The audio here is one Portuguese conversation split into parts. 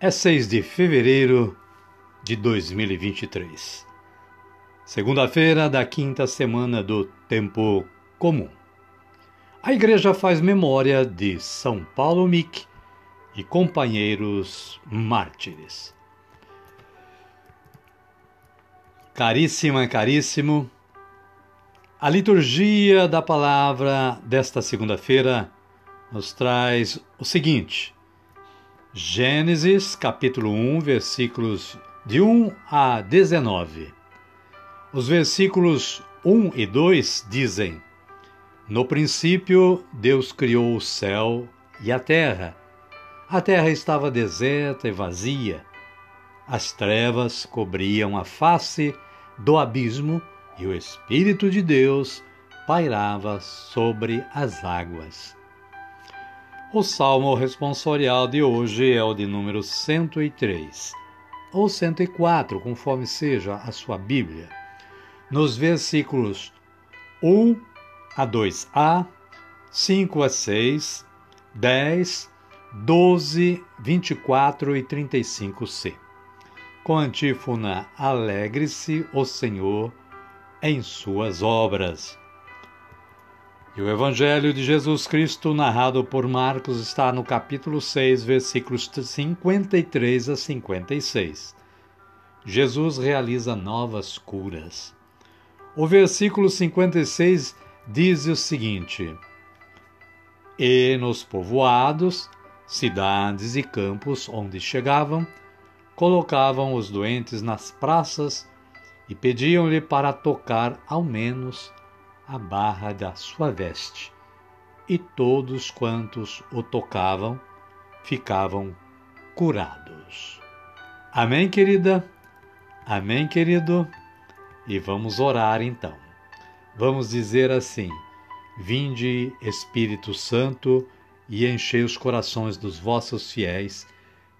é 6 de fevereiro de 2023, segunda-feira da quinta semana do Tempo Comum. A igreja faz memória de São Paulo Mick e companheiros mártires. Caríssima, caríssimo, a liturgia da palavra desta segunda-feira nos traz o seguinte Gênesis capítulo 1, versículos de 1 a 19. Os versículos 1 e 2 dizem: No princípio, Deus criou o céu e a terra. A terra estava deserta e vazia. As trevas cobriam a face do abismo e o Espírito de Deus pairava sobre as águas. O salmo responsorial de hoje é o de número 103, ou 104, conforme seja a sua Bíblia, nos versículos 1 a 2a, 5 a 6, 10, 12, 24 e 35c. Com antífona Alegre-se o Senhor em suas obras. E o Evangelho de Jesus Cristo, narrado por Marcos, está no capítulo 6, versículos 53 a 56. Jesus realiza novas curas. O versículo 56 diz o seguinte: E nos povoados, cidades e campos onde chegavam, colocavam os doentes nas praças e pediam-lhe para tocar ao menos a barra da sua veste, e todos quantos o tocavam ficavam curados. Amém, querida? Amém, querido? E vamos orar então. Vamos dizer assim: Vinde, Espírito Santo, e enchei os corações dos vossos fiéis,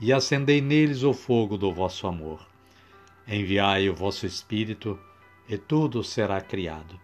e acendei neles o fogo do vosso amor. Enviai o vosso Espírito, e tudo será criado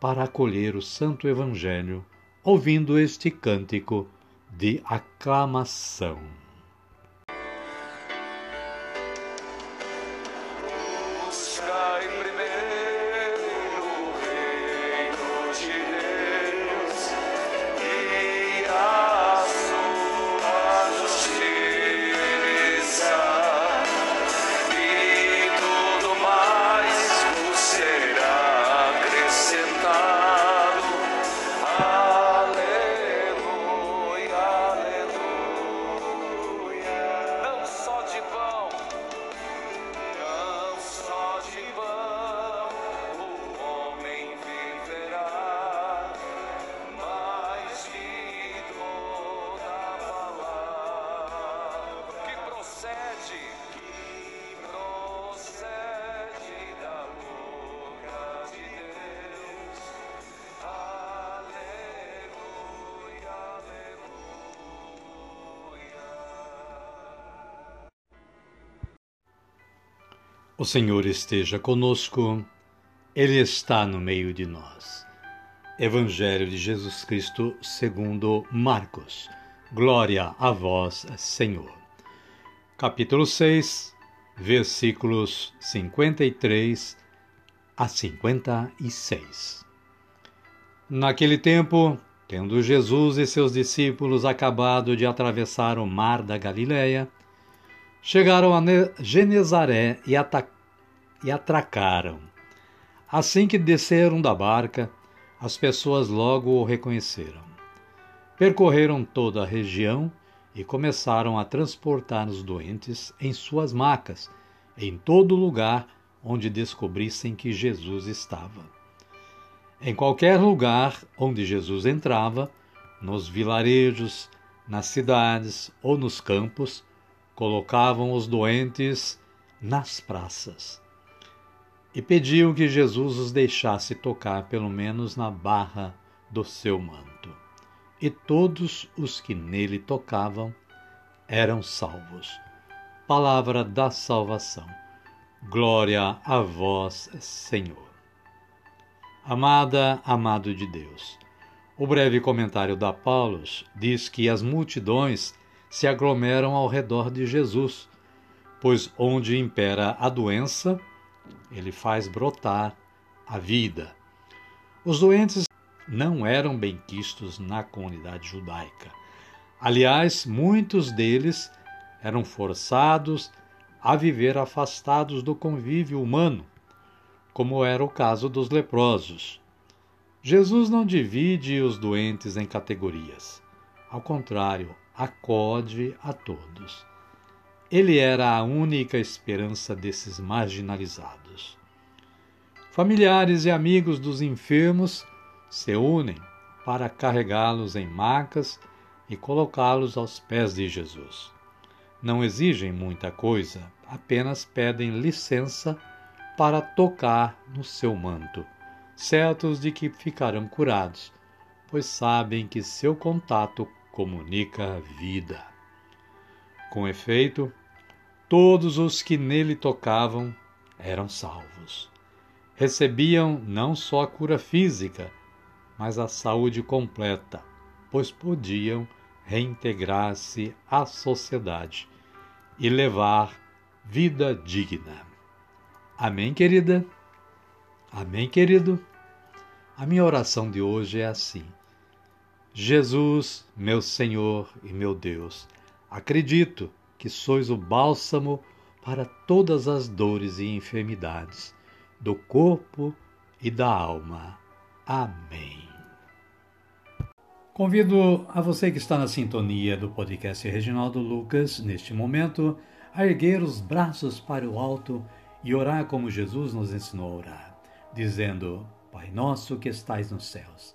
para acolher o Santo Evangelho, ouvindo este cântico de aclamação. O Senhor esteja conosco, Ele está no meio de nós. Evangelho de Jesus Cristo segundo Marcos. Glória a vós, Senhor. Capítulo 6, versículos 53 a 56. Naquele tempo, tendo Jesus e seus discípulos acabado de atravessar o mar da Galileia, Chegaram a Genezaré e, e atracaram. Assim que desceram da barca, as pessoas logo o reconheceram. Percorreram toda a região e começaram a transportar os doentes em suas macas, em todo lugar onde descobrissem que Jesus estava. Em qualquer lugar onde Jesus entrava, nos vilarejos, nas cidades ou nos campos, colocavam os doentes nas praças e pediam que Jesus os deixasse tocar pelo menos na barra do seu manto. E todos os que nele tocavam eram salvos. Palavra da salvação. Glória a vós, Senhor. Amada, amado de Deus. O breve comentário da Paulus diz que as multidões se aglomeram ao redor de Jesus, pois onde impera a doença, ele faz brotar a vida. Os doentes não eram benquistos na comunidade judaica. Aliás, muitos deles eram forçados a viver afastados do convívio humano, como era o caso dos leprosos. Jesus não divide os doentes em categorias. Ao contrário, acode a todos. Ele era a única esperança desses marginalizados. Familiares e amigos dos enfermos se unem para carregá-los em macas e colocá-los aos pés de Jesus. Não exigem muita coisa, apenas pedem licença para tocar no seu manto, certos de que ficarão curados, pois sabem que seu contato comunica vida. Com efeito, todos os que nele tocavam eram salvos. Recebiam não só a cura física, mas a saúde completa, pois podiam reintegrar-se à sociedade e levar vida digna. Amém, querida? Amém, querido? A minha oração de hoje é assim. Jesus, meu Senhor e meu Deus, acredito que sois o bálsamo para todas as dores e enfermidades do corpo e da alma. Amém. Convido a você que está na sintonia do podcast Reginaldo Lucas, neste momento, a erguer os braços para o alto e orar como Jesus nos ensinou a orar, dizendo: Pai nosso que estais nos céus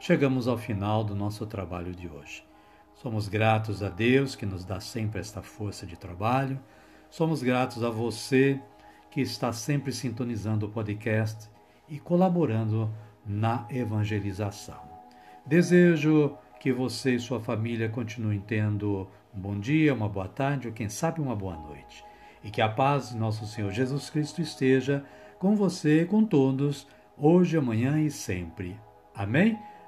chegamos ao final do nosso trabalho de hoje. Somos gratos a Deus que nos dá sempre esta força de trabalho. Somos gratos a você que está sempre sintonizando o podcast e colaborando na evangelização. Desejo que você e sua família continuem tendo um bom dia, uma boa tarde ou quem sabe uma boa noite. E que a paz de nosso Senhor Jesus Cristo esteja com você, com todos, hoje, amanhã e sempre. Amém?